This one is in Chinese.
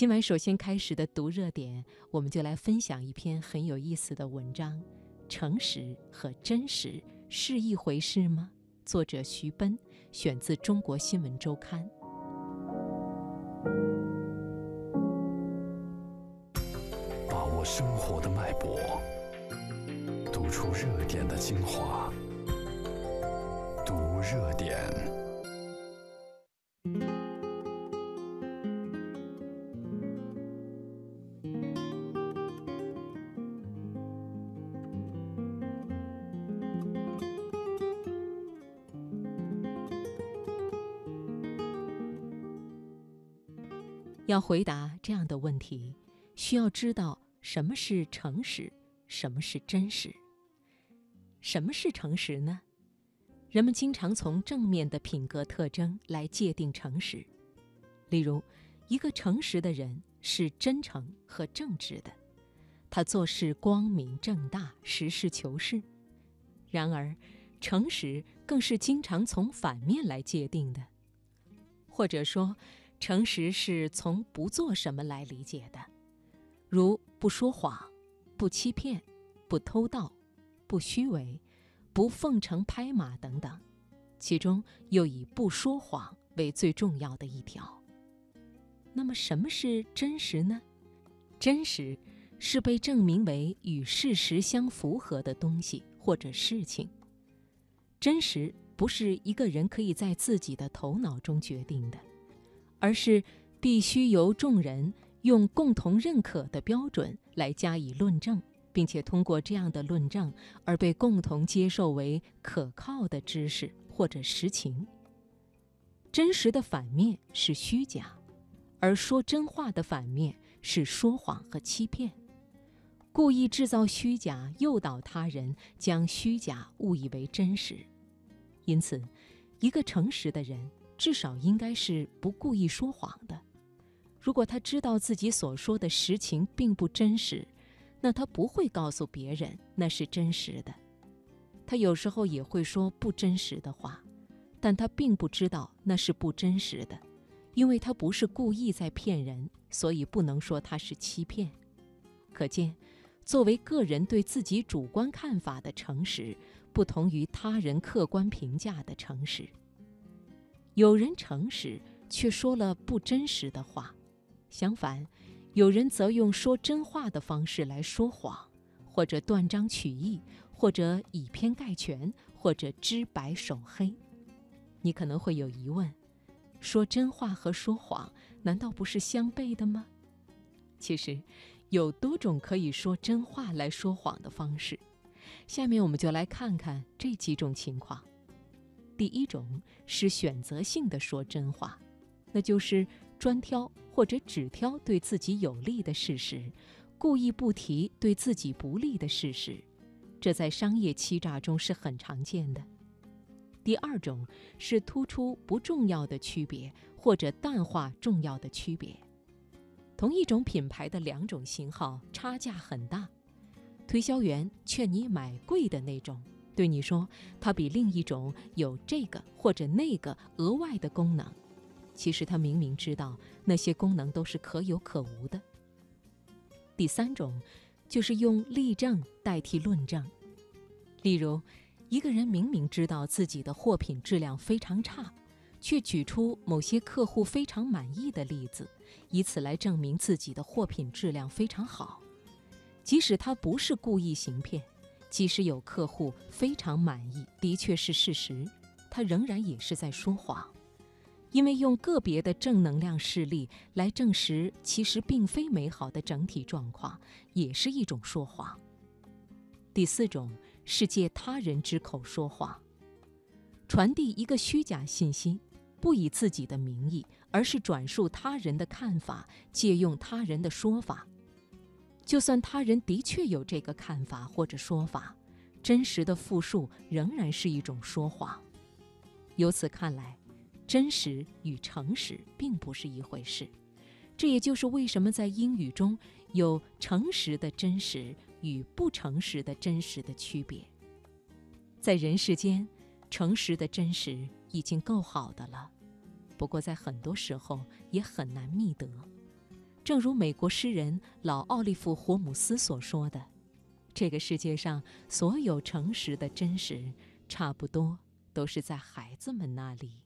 今晚首先开始的读热点，我们就来分享一篇很有意思的文章：诚实和真实是一回事吗？作者徐奔，选自《中国新闻周刊》。把握生活的脉搏，读出热点的精华，读热点。要回答这样的问题，需要知道什么是诚实，什么是真实。什么是诚实呢？人们经常从正面的品格特征来界定诚实。例如，一个诚实的人是真诚和正直的，他做事光明正大、实事求是。然而，诚实更是经常从反面来界定的，或者说。诚实是从不做什么来理解的，如不说谎、不欺骗、不偷盗、不虚伪、不奉承拍马等等，其中又以不说谎为最重要的一条。那么，什么是真实呢？真实是被证明为与事实相符合的东西或者事情。真实不是一个人可以在自己的头脑中决定的。而是必须由众人用共同认可的标准来加以论证，并且通过这样的论证而被共同接受为可靠的知识或者实情。真实的反面是虚假，而说真话的反面是说谎和欺骗。故意制造虚假，诱导他人将虚假误以为真实。因此，一个诚实的人。至少应该是不故意说谎的。如果他知道自己所说的实情并不真实，那他不会告诉别人那是真实的。他有时候也会说不真实的话，但他并不知道那是不真实的，因为他不是故意在骗人，所以不能说他是欺骗。可见，作为个人对自己主观看法的诚实，不同于他人客观评价的诚实。有人诚实，却说了不真实的话；相反，有人则用说真话的方式来说谎，或者断章取义，或者以偏概全，或者知白守黑。你可能会有疑问：说真话和说谎难道不是相悖的吗？其实，有多种可以说真话来说谎的方式。下面我们就来看看这几种情况。第一种是选择性的说真话，那就是专挑或者只挑对自己有利的事实，故意不提对自己不利的事实，这在商业欺诈中是很常见的。第二种是突出不重要的区别或者淡化重要的区别，同一种品牌的两种型号差价很大，推销员劝你买贵的那种。对你说，它比另一种有这个或者那个额外的功能，其实他明明知道那些功能都是可有可无的。第三种，就是用例证代替论证。例如，一个人明明知道自己的货品质量非常差，却举出某些客户非常满意的例子，以此来证明自己的货品质量非常好，即使他不是故意行骗。即使有客户非常满意，的确是事实，他仍然也是在说谎，因为用个别的正能量事例来证实其实并非美好的整体状况，也是一种说谎。第四种是借他人之口说谎，传递一个虚假信息，不以自己的名义，而是转述他人的看法，借用他人的说法。就算他人的确有这个看法或者说法，真实的复述仍然是一种说谎。由此看来，真实与诚实并不是一回事。这也就是为什么在英语中有诚实的真实与不诚实的真实的区别。在人世间，诚实的真实已经够好的了，不过在很多时候也很难觅得。正如美国诗人老奥利弗·霍姆斯所说的：“这个世界上所有诚实的真实，差不多都是在孩子们那里。”